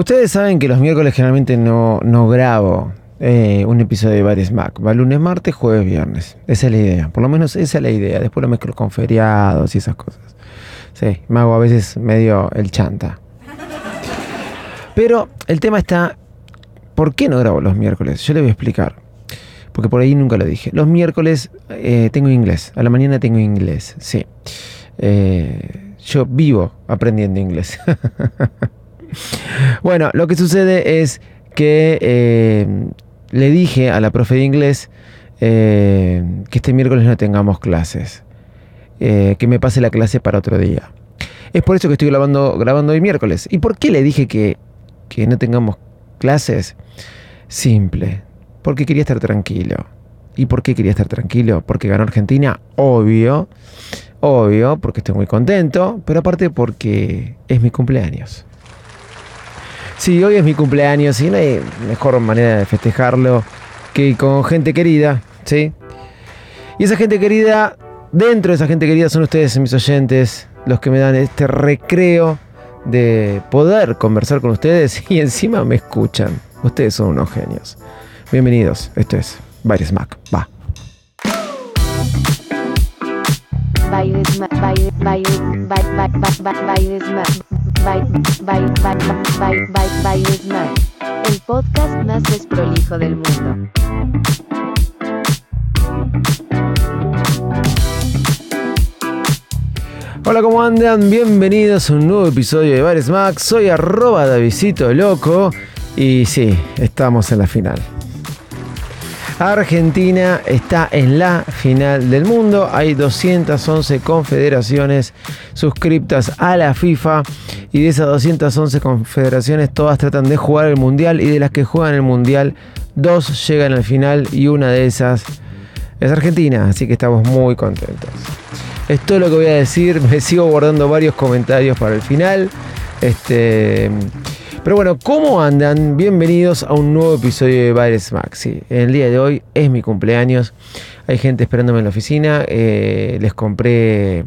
Ustedes saben que los miércoles generalmente no, no grabo eh, un episodio de Varios Mac. Va lunes, martes, jueves, viernes. Esa es la idea. Por lo menos esa es la idea. Después lo mezclo con feriados y esas cosas. Sí, me hago a veces medio el chanta. Pero el tema está, ¿por qué no grabo los miércoles? Yo le voy a explicar. Porque por ahí nunca lo dije. Los miércoles eh, tengo inglés. A la mañana tengo inglés. Sí. Eh, yo vivo aprendiendo inglés. bueno, lo que sucede es que eh, le dije a la profe de inglés que este miércoles no tengamos clases. que me pase la clase para otro día. Es por eso que estoy grabando, grabando hoy miércoles. ¿Y por qué le dije que, que no tengamos clases? Simple, porque quería estar tranquilo. ¿Y por qué quería estar tranquilo? Porque ganó Argentina, obvio, obvio, porque estoy muy contento, pero aparte porque es mi cumpleaños. Sí, hoy es mi cumpleaños y no hay mejor manera de festejarlo que con gente querida, ¿sí? Y esa gente querida, dentro de esa gente querida son ustedes, mis oyentes, los que me dan este recreo de poder conversar con ustedes y encima me escuchan. Ustedes son unos genios. Bienvenidos, esto es Baires. Va. El podcast más desprolijo del mundo. Hola, ¿cómo andan? Bienvenidos a un nuevo episodio de Bares Mac. Soy arroba Davidito Loco y sí, estamos en la final. Argentina está en la final del mundo. Hay 211 confederaciones suscriptas a la FIFA y de esas 211 confederaciones todas tratan de jugar el mundial y de las que juegan el mundial, dos llegan al final y una de esas es Argentina, así que estamos muy contentos. Es todo lo que voy a decir, me sigo guardando varios comentarios para el final. Este, pero bueno, ¿cómo andan? Bienvenidos a un nuevo episodio de Baires Maxi. el día de hoy es mi cumpleaños. Hay gente esperándome en la oficina. Eh, les compré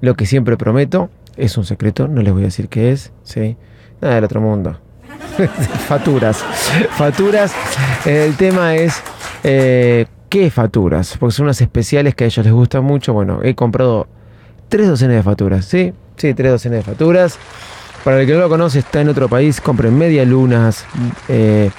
lo que siempre prometo. Es un secreto, no les voy a decir qué es. ¿sí? Nada del otro mundo. Faturas. Faturas. El tema es. Eh, ¿Qué faturas? Porque son unas especiales que a ellos les gustan mucho. Bueno, he comprado tres docenas de faturas. ¿Sí? Sí, tres docenas de faturas. Para el que no lo conoce, está en otro país, compren media lunas. Eh,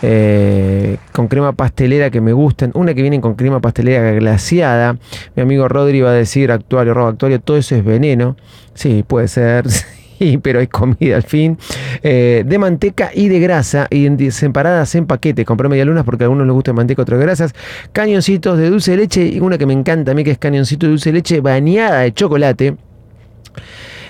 eh, con crema pastelera que me gustan, una que viene con crema pastelera glaciada. Mi amigo Rodri va a decir actuario, robo actuario, todo eso es veneno. Sí, puede ser, pero hay comida al fin. Eh, de manteca y de grasa, y separadas en paquete. Compré media lunas porque a algunos les gusta manteca, otros grasas. Cañoncitos de dulce de leche, y una que me encanta a mí que es cañoncito de dulce de leche bañada de chocolate.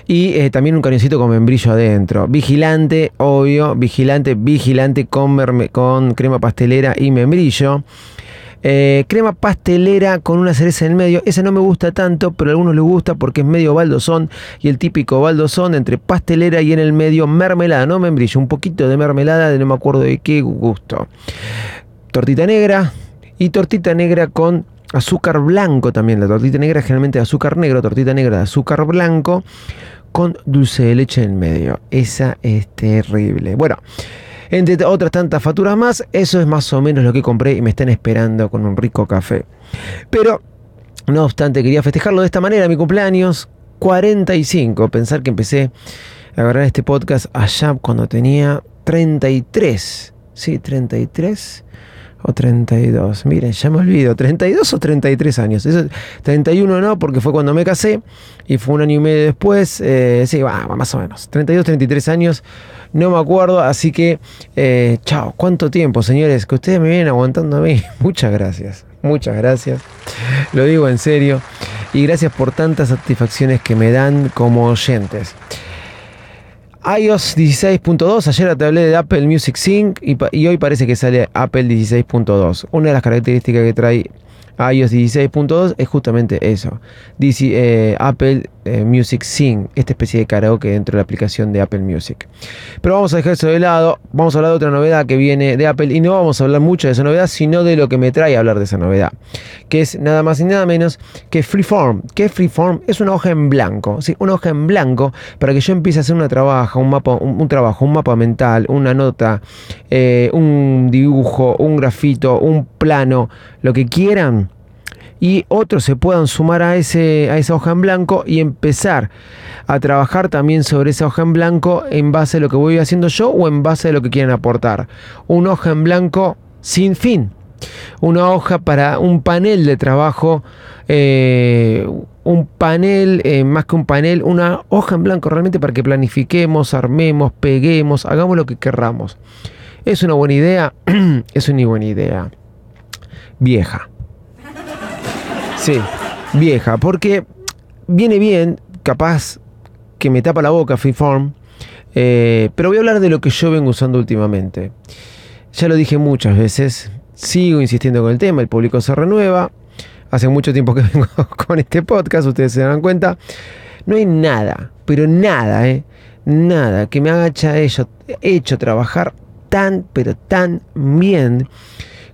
Y eh, también un cañoncito con membrillo adentro. Vigilante, obvio. Vigilante, vigilante con, con crema pastelera y membrillo. Eh, crema pastelera con una cereza en el medio. Esa no me gusta tanto, pero a algunos les gusta porque es medio baldosón. Y el típico baldosón entre pastelera y en el medio mermelada, no membrillo. Un poquito de mermelada de no me acuerdo de qué gusto. Tortita negra y tortita negra con azúcar blanco también. La tortita negra generalmente de azúcar negro, tortita negra de azúcar blanco con dulce de leche en medio. Esa es terrible. Bueno, entre otras tantas facturas más, eso es más o menos lo que compré y me están esperando con un rico café. Pero, no obstante, quería festejarlo de esta manera, mi cumpleaños 45. Pensar que empecé a grabar este podcast allá cuando tenía 33. Sí, 33 o 32. Miren, ya me olvido, 32 o 33 años. Eso, 31 no, porque fue cuando me casé y fue un año y medio después. Eh, sí, va, más o menos. 32, 33 años, no me acuerdo. Así que, eh, chao, ¿cuánto tiempo, señores? Que ustedes me vienen aguantando a mí. Muchas gracias, muchas gracias. Lo digo en serio. Y gracias por tantas satisfacciones que me dan como oyentes iOS 16.2, ayer te hablé de Apple Music Sync y, hoy parece que sale Apple 16.2. Una de las características que trae iOS 16.2 es justamente eso. Eh, Apple eh, Music Sing, esta especie de karaoke dentro de la aplicación de Apple Music. Pero vamos a dejar eso de lado, vamos a hablar de otra novedad que viene de Apple y no vamos a hablar mucho de esa novedad, sino de lo que me trae a hablar de esa novedad, que es nada más y nada menos que Freeform. Que Freeform es una hoja en blanco, ¿sí? una hoja en blanco para que yo empiece a hacer una trabaja, un, mapa, un, trabajo, un mapa mental, una nota, eh, un dibujo, un grafito, un plano, lo que quieran y otros se puedan sumar a, ese, a esa hoja en blanco y empezar a trabajar también sobre esa hoja en blanco en base a lo que voy haciendo yo o en base a lo que quieren aportar. Una hoja en blanco sin fin. Una hoja para un panel de trabajo, eh, un panel, eh, más que un panel, una hoja en blanco realmente para que planifiquemos, armemos, peguemos, hagamos lo que querramos. ¿Es una buena idea? es una buena idea. Vieja. Sí, vieja, porque viene bien, capaz que me tapa la boca Freeform, eh, pero voy a hablar de lo que yo vengo usando últimamente. Ya lo dije muchas veces, sigo insistiendo con el tema, el público se renueva, hace mucho tiempo que vengo con este podcast, ustedes se dan cuenta, no hay nada, pero nada, eh, nada que me haga hecho, hecho trabajar tan, pero tan bien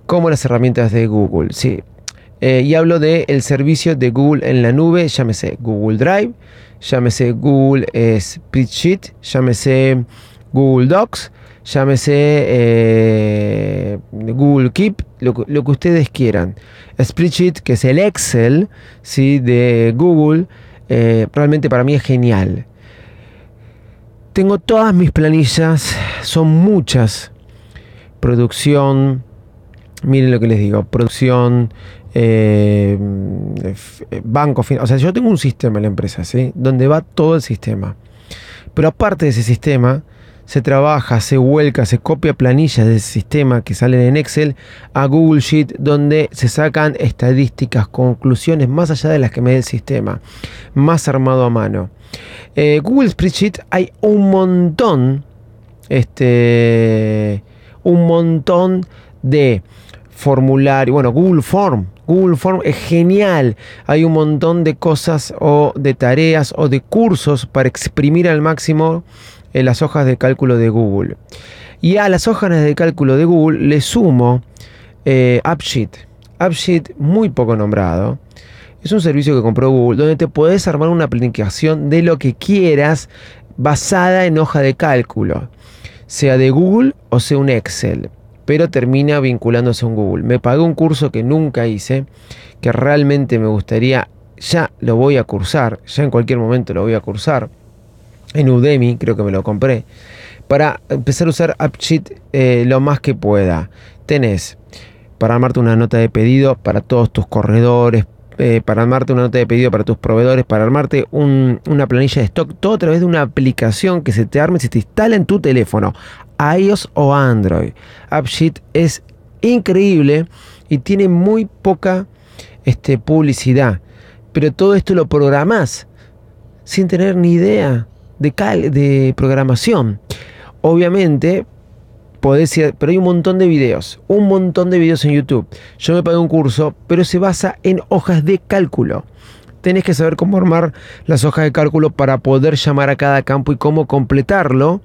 como las herramientas de Google. Sí, eh, y hablo del servicio de Google en la nube, llámese Google Drive, llámese Google eh, Spreadsheet, llámese Google Docs, llámese eh, Google Keep, lo, que ustedes quieran. Spreadsheet, que es el Excel ¿sí? de Google, realmente para mí es genial. Tengo todas mis planillas, son muchas. Producción, miren lo que les digo, producción, eh, banco, o sea, yo tengo un sistema en la empresa, ¿sí? Donde va todo el sistema. Pero aparte de ese sistema, se trabaja, se vuelca, se copia planillas de ese sistema que salen en Excel a Google Sheet, donde se sacan estadísticas, conclusiones más allá de las que me da el sistema, más armado a mano. Eh, Google Spreadsheet hay un montón, este, un montón de formulario, bueno, Google Form. Google Form es genial. Hay un montón de cosas o de tareas o de cursos para exprimir al máximo en eh, las hojas de cálculo de Google. Y a las hojas de cálculo de Google le sumo eh, AppSheet. AppSheet muy poco nombrado. Es un servicio que compró Google donde te puedes armar una aplicación de lo que quieras basada en hoja de cálculo, sea de Google o sea un Excel pero termina vinculándose a un Google. Me pagué un curso que nunca hice, que realmente me gustaría, ya lo voy a cursar, ya en cualquier momento lo voy a cursar, en Udemy, creo que me lo compré, para empezar a usar AppSheet eh, lo más que pueda. Tenés para armarte una nota de pedido para todos tus corredores, eh, para armarte una nota de pedido para tus proveedores, para armarte una planilla de stock, todo a través de una aplicación que se te arme, se te instala en tu teléfono iOS o Android. AppSheet es increíble y tiene muy poca este, publicidad. Pero todo esto lo programás sin tener ni idea de, de programación. Obviamente, podés ir, pero hay un montón de videos, un montón de videos en YouTube. Yo me pagué un curso, pero se basa en hojas de cálculo. Tenés que saber cómo armar las hojas de cálculo para poder llamar a cada campo y cómo completarlo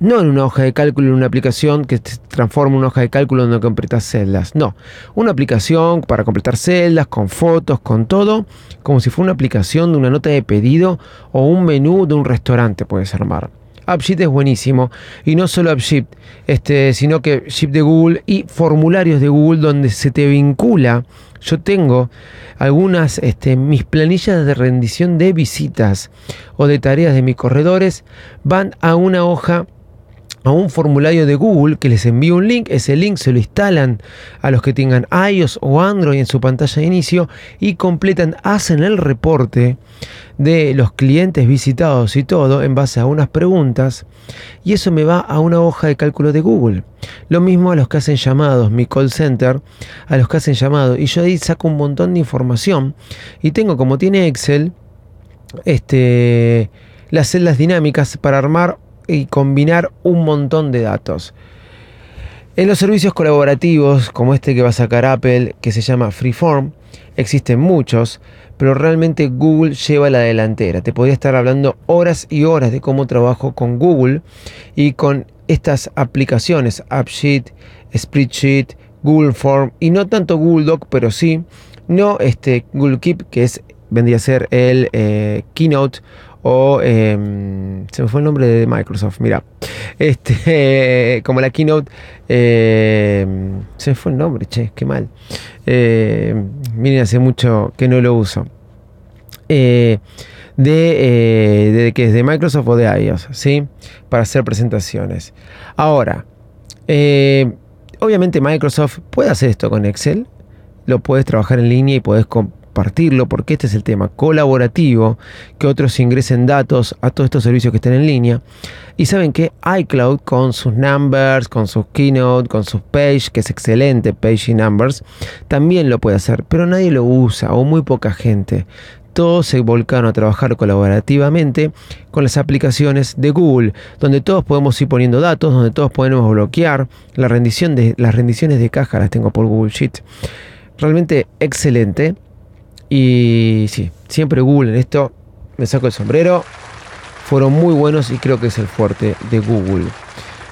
no en una hoja de cálculo, en una aplicación que se transforma en una hoja de cálculo donde completas celdas. No, una aplicación para completar celdas, con fotos, con todo, como si fuera una aplicación de una nota de pedido o un menú de un restaurante puedes armar. AppSheet es buenísimo y no solo AppSheet, este, sino que Sheet de Google y formularios de Google donde se te vincula. Yo tengo algunas, este, mis planillas de rendición de visitas o de tareas de mis corredores van a una hoja a un formulario de Google que les envía un link. Ese link se lo instalan a los que tengan iOS o Android en su pantalla de inicio y completan, hacen el reporte de los clientes visitados y todo en base a unas preguntas y eso me va a una hoja de cálculo de Google. Lo mismo a los que hacen llamados, mi call center, a los que hacen llamados y yo ahí saco un montón de información y tengo como tiene Excel este las celdas dinámicas para armar y combinar un montón de datos. En los servicios colaborativos, como este que va a sacar Apple, que se llama Freeform, existen muchos, pero realmente Google lleva la delantera. Te podría estar hablando horas y horas de cómo trabajo con Google y con estas aplicaciones, AppSheet, Spreadsheet, Google Form y no tanto Google Doc, pero sí, no este Google Keep, que es vendría a ser el eh, Keynote o em, se me fue el nombre de Microsoft, mira, este, como la keynote, em, se me fue el nombre, che, qué mal. Em, miren, hace mucho que no lo uso. Eh, de, eh, de que es de Microsoft o de iOS, ¿sí? Para hacer presentaciones. Ahora, obviamente Microsoft puede hacer esto con Excel, lo puedes trabajar en línea y puedes compartirlo, porque este es el tema colaborativo, que otros ingresen datos a todos estos servicios que estén en línea. Y saben que iCloud con sus numbers, con sus keynote, con sus page, que es excelente, page y numbers, también lo puede hacer, pero nadie lo usa o muy poca gente todos se volcaron a trabajar colaborativamente con las aplicaciones de Google, donde todos podemos ir poniendo datos, donde todos podemos bloquear. Las rendiciones de caja las tengo por Google Sheet. Realmente excelente. Y sí, siempre Google en esto me saco el sombrero. Fueron muy buenos y creo que es el fuerte de Google.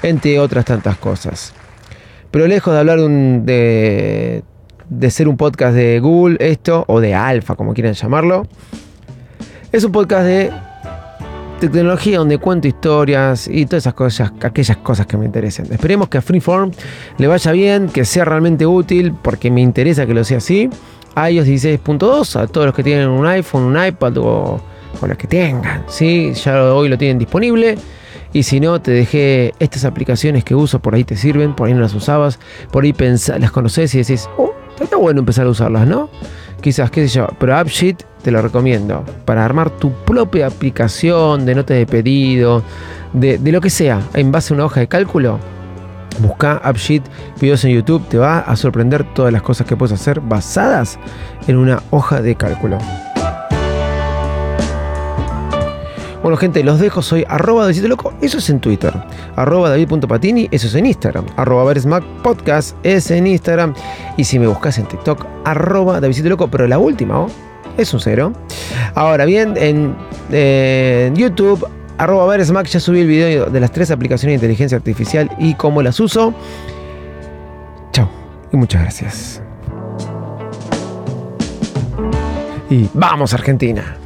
Entre otras tantas cosas. Pero lejos de hablar de, de, ser un podcast de Google, esto, o de Alfa, como quieran llamarlo, es un podcast de tecnología donde cuento historias y todas esas cosas, aquellas cosas que me interesen. Esperemos que a Freeform le vaya bien, que sea realmente útil, porque me interesa que lo sea así iOS 16.2 a todos los que tienen un iPhone, un iPad o, los que tengan. ¿sí? Ya hoy lo tienen disponible. Y si no, te dejé estas aplicaciones que uso, por ahí te sirven, por ahí no las usabas, por ahí las conoces y decís, oh, está bueno empezar a usarlas, ¿no? Quizás, qué sé yo, pero AppSheet te lo recomiendo para armar tu propia aplicación de notas de pedido, de lo que sea, en base a una hoja de cálculo Busca AppSheet, videos en YouTube, te va a sorprender todas las cosas que puedes hacer basadas en una hoja de cálculo. Bueno, gente, los dejo. Soy arroba Loco, eso es en Twitter. Arroba David.patini, eso es en Instagram. Arroba Veresmac Podcast es en Instagram. Y si me buscas en TikTok, arroba pero la última, es un cero. Ahora bien, en, en YouTube, arroba Veresmac, ya subí el video de las tres aplicaciones de inteligencia artificial y cómo las uso. Chao y muchas gracias. Y vamos Argentina.